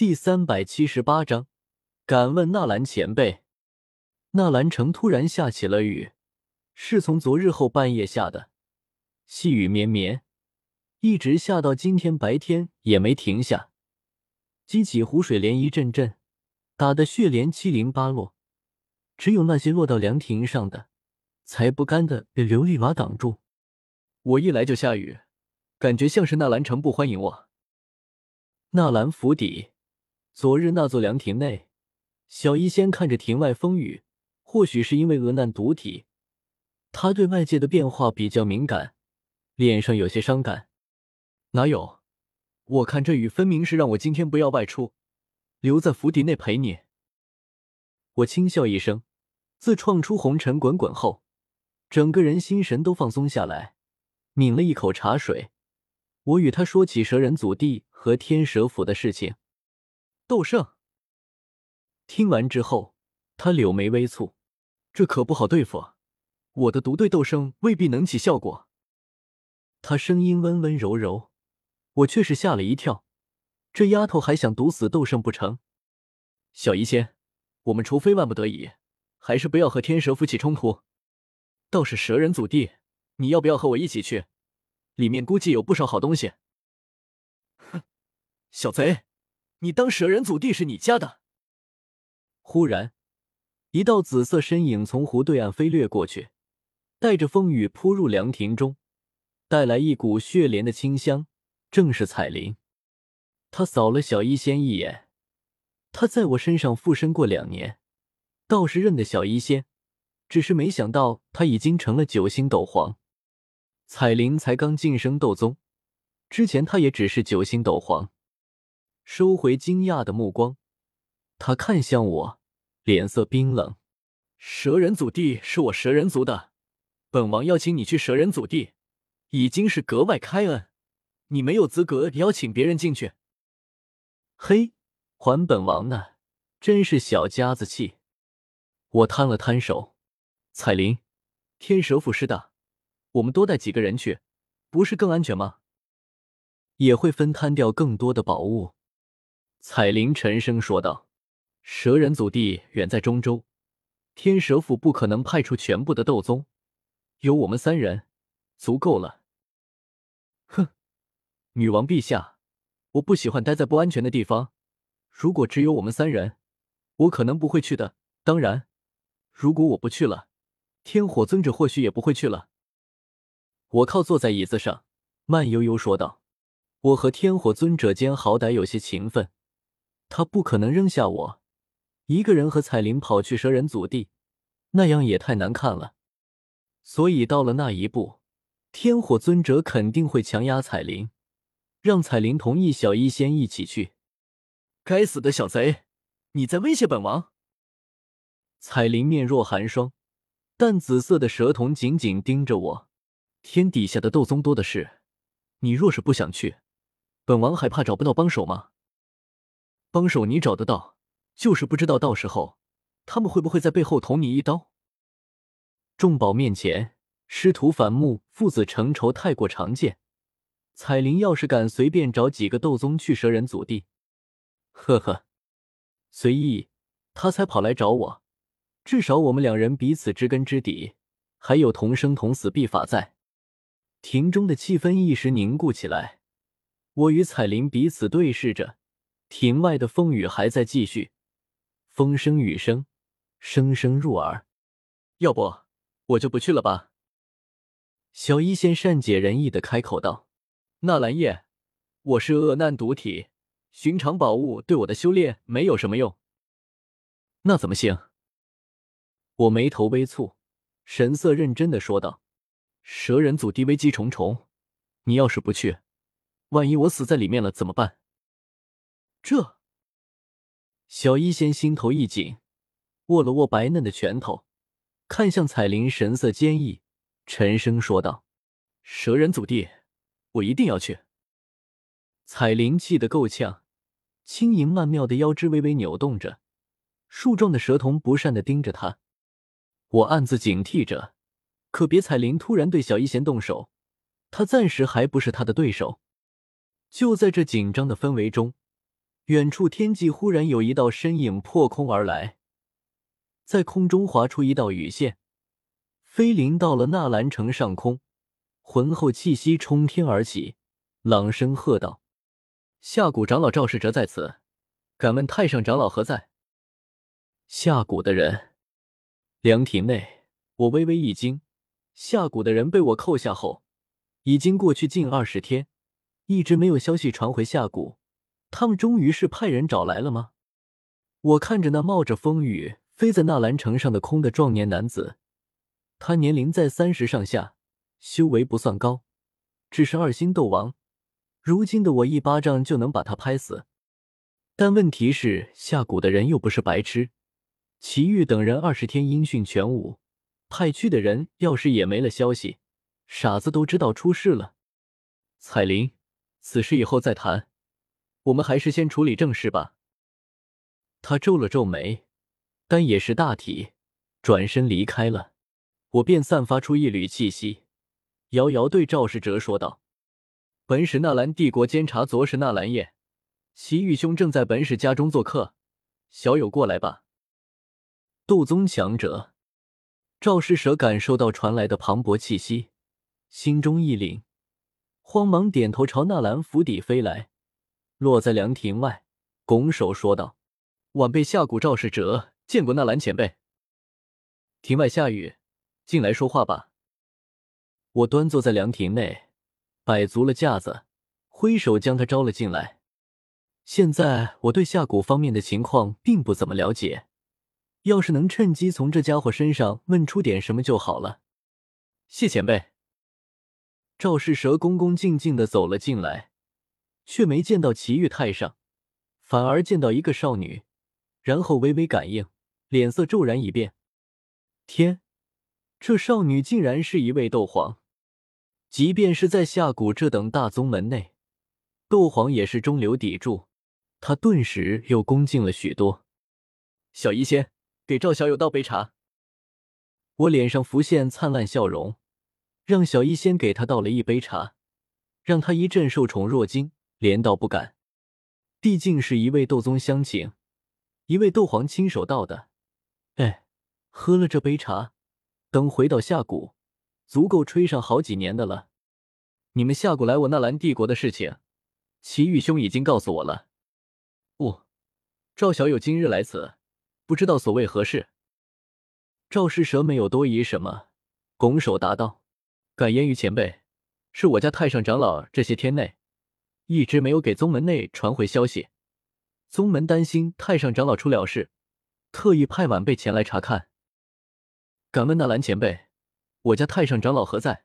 第三百七十八章，敢问纳兰前辈？纳兰城突然下起了雨，是从昨日后半夜下的，细雨绵绵，一直下到今天白天也没停下，激起湖水涟漪阵阵，打得血莲七零八落。只有那些落到凉亭上的，才不甘的被琉璃瓦挡住。我一来就下雨，感觉像是纳兰城不欢迎我。纳兰府邸。昨日那座凉亭内，小医仙看着亭外风雨，或许是因为厄难独体，他对外界的变化比较敏感，脸上有些伤感。哪有？我看这雨分明是让我今天不要外出，留在府邸内陪你。我轻笑一声，自创出红尘滚滚后，整个人心神都放松下来，抿了一口茶水。我与他说起蛇人祖地和天蛇府的事情。斗圣听完之后，他柳眉微蹙，这可不好对付，我的毒对斗圣未必能起效果。他声音温温柔柔，我却是吓了一跳，这丫头还想毒死斗圣不成？小医仙，我们除非万不得已，还是不要和天蛇府起冲突。倒是蛇人祖地，你要不要和我一起去？里面估计有不少好东西。哼，小贼！你当蛇人祖地是你家的？忽然，一道紫色身影从湖对岸飞掠过去，带着风雨扑入凉亭中，带来一股血莲的清香。正是彩铃。他扫了小医仙一眼，他在我身上附身过两年，倒是认得小医仙，只是没想到他已经成了九星斗皇。彩铃才刚晋升斗宗，之前他也只是九星斗皇。收回惊讶的目光，他看向我，脸色冰冷。蛇人祖地是我蛇人族的，本王邀请你去蛇人祖地，已经是格外开恩，你没有资格邀请别人进去。嘿，还本王呢，真是小家子气。我摊了摊手。彩铃，天蛇府是大，我们多带几个人去，不是更安全吗？也会分摊掉更多的宝物。彩铃沉声说道：“蛇人祖地远在中州，天蛇府不可能派出全部的斗宗，有我们三人足够了。”哼，女王陛下，我不喜欢待在不安全的地方。如果只有我们三人，我可能不会去的。当然，如果我不去了，天火尊者或许也不会去了。我靠坐在椅子上，慢悠悠说道：“我和天火尊者间好歹有些情分。”他不可能扔下我一个人和彩铃跑去蛇人祖地，那样也太难看了。所以到了那一步，天火尊者肯定会强压彩铃，让彩铃同意小医仙一起去。该死的小贼，你在威胁本王！彩铃面若寒霜，淡紫色的蛇瞳紧紧盯着我。天底下的斗宗多的是，你若是不想去，本王还怕找不到帮手吗？帮手你找得到，就是不知道到时候他们会不会在背后捅你一刀。众宝面前，师徒反目、父子成仇太过常见。彩铃要是敢随便找几个斗宗去蛇人祖地，呵呵，随意，他才跑来找我。至少我们两人彼此知根知底，还有同生同死必法在。庭中的气氛一时凝固起来，我与彩铃彼此对视着。庭外的风雨还在继续，风声雨声，声声入耳。要不我就不去了吧？小医仙善解人意的开口道：“纳兰叶，我是恶难毒体，寻常宝物对我的修炼没有什么用。那怎么行？”我眉头微蹙，神色认真的说道：“蛇人祖地危机重重，你要是不去，万一我死在里面了怎么办？”这小医仙心头一紧，握了握白嫩的拳头，看向彩铃，神色坚毅，沉声说道：“蛇人祖地，我一定要去。”彩铃气得够呛，轻盈曼妙的腰肢微微扭动着，树状的蛇瞳不善的盯着他。我暗自警惕着，可别彩铃突然对小医仙动手，他暂时还不是他的对手。就在这紧张的氛围中。远处天际忽然有一道身影破空而来，在空中划出一道羽线，飞临到了纳兰城上空，浑厚气息冲天而起，朗声喝道：“下谷长老赵世哲在此，敢问太上长老何在？”下谷的人，凉亭内，我微微一惊。下谷的人被我扣下后，已经过去近二十天，一直没有消息传回下谷。他们终于是派人找来了吗？我看着那冒着风雨飞在纳兰城上的空的壮年男子，他年龄在三十上下，修为不算高，只是二星斗王。如今的我一巴掌就能把他拍死。但问题是，下蛊的人又不是白痴，祁煜等人二十天音讯全无，派去的人要是也没了消息，傻子都知道出事了。彩铃，此事以后再谈。我们还是先处理正事吧。他皱了皱眉，但也是大体，转身离开了。我便散发出一缕气息，遥遥对赵世哲说道：“本使纳兰帝国监察左使纳兰叶，祁玉兄正在本使家中做客，小友过来吧。”斗宗强者，赵世哲感受到传来的磅礴气息，心中一凛，慌忙点头朝纳兰府邸飞来。落在凉亭外，拱手说道：“晚辈下谷赵世哲见过纳兰前辈。”亭外下雨，进来说话吧。我端坐在凉亭内，摆足了架子，挥手将他招了进来。现在我对下谷方面的情况并不怎么了解，要是能趁机从这家伙身上问出点什么就好了。谢前辈。赵世蛇恭恭敬敬的走了进来。却没见到祁煜太上，反而见到一个少女，然后微微感应，脸色骤然一变。天，这少女竟然是一位斗皇！即便是在下谷这等大宗门内，斗皇也是中流砥柱。他顿时又恭敬了许多。小医仙，给赵小友倒杯茶。我脸上浮现灿烂笑容，让小医仙给他倒了一杯茶，让他一阵受宠若惊。连道不敢，毕竟是一位斗宗乡亲，一位斗皇亲手倒的。哎，喝了这杯茶，等回到下谷，足够吹上好几年的了。你们下谷来我纳兰帝国的事情，祁煜兄已经告诉我了。哦，赵小友今日来此，不知道所谓何事。赵世蛇没有多疑什么，拱手答道：“敢言于前辈，是我家太上长老这些天内。”一直没有给宗门内传回消息，宗门担心太上长老出了事，特意派晚辈前来查看。敢问纳兰前辈，我家太上长老何在？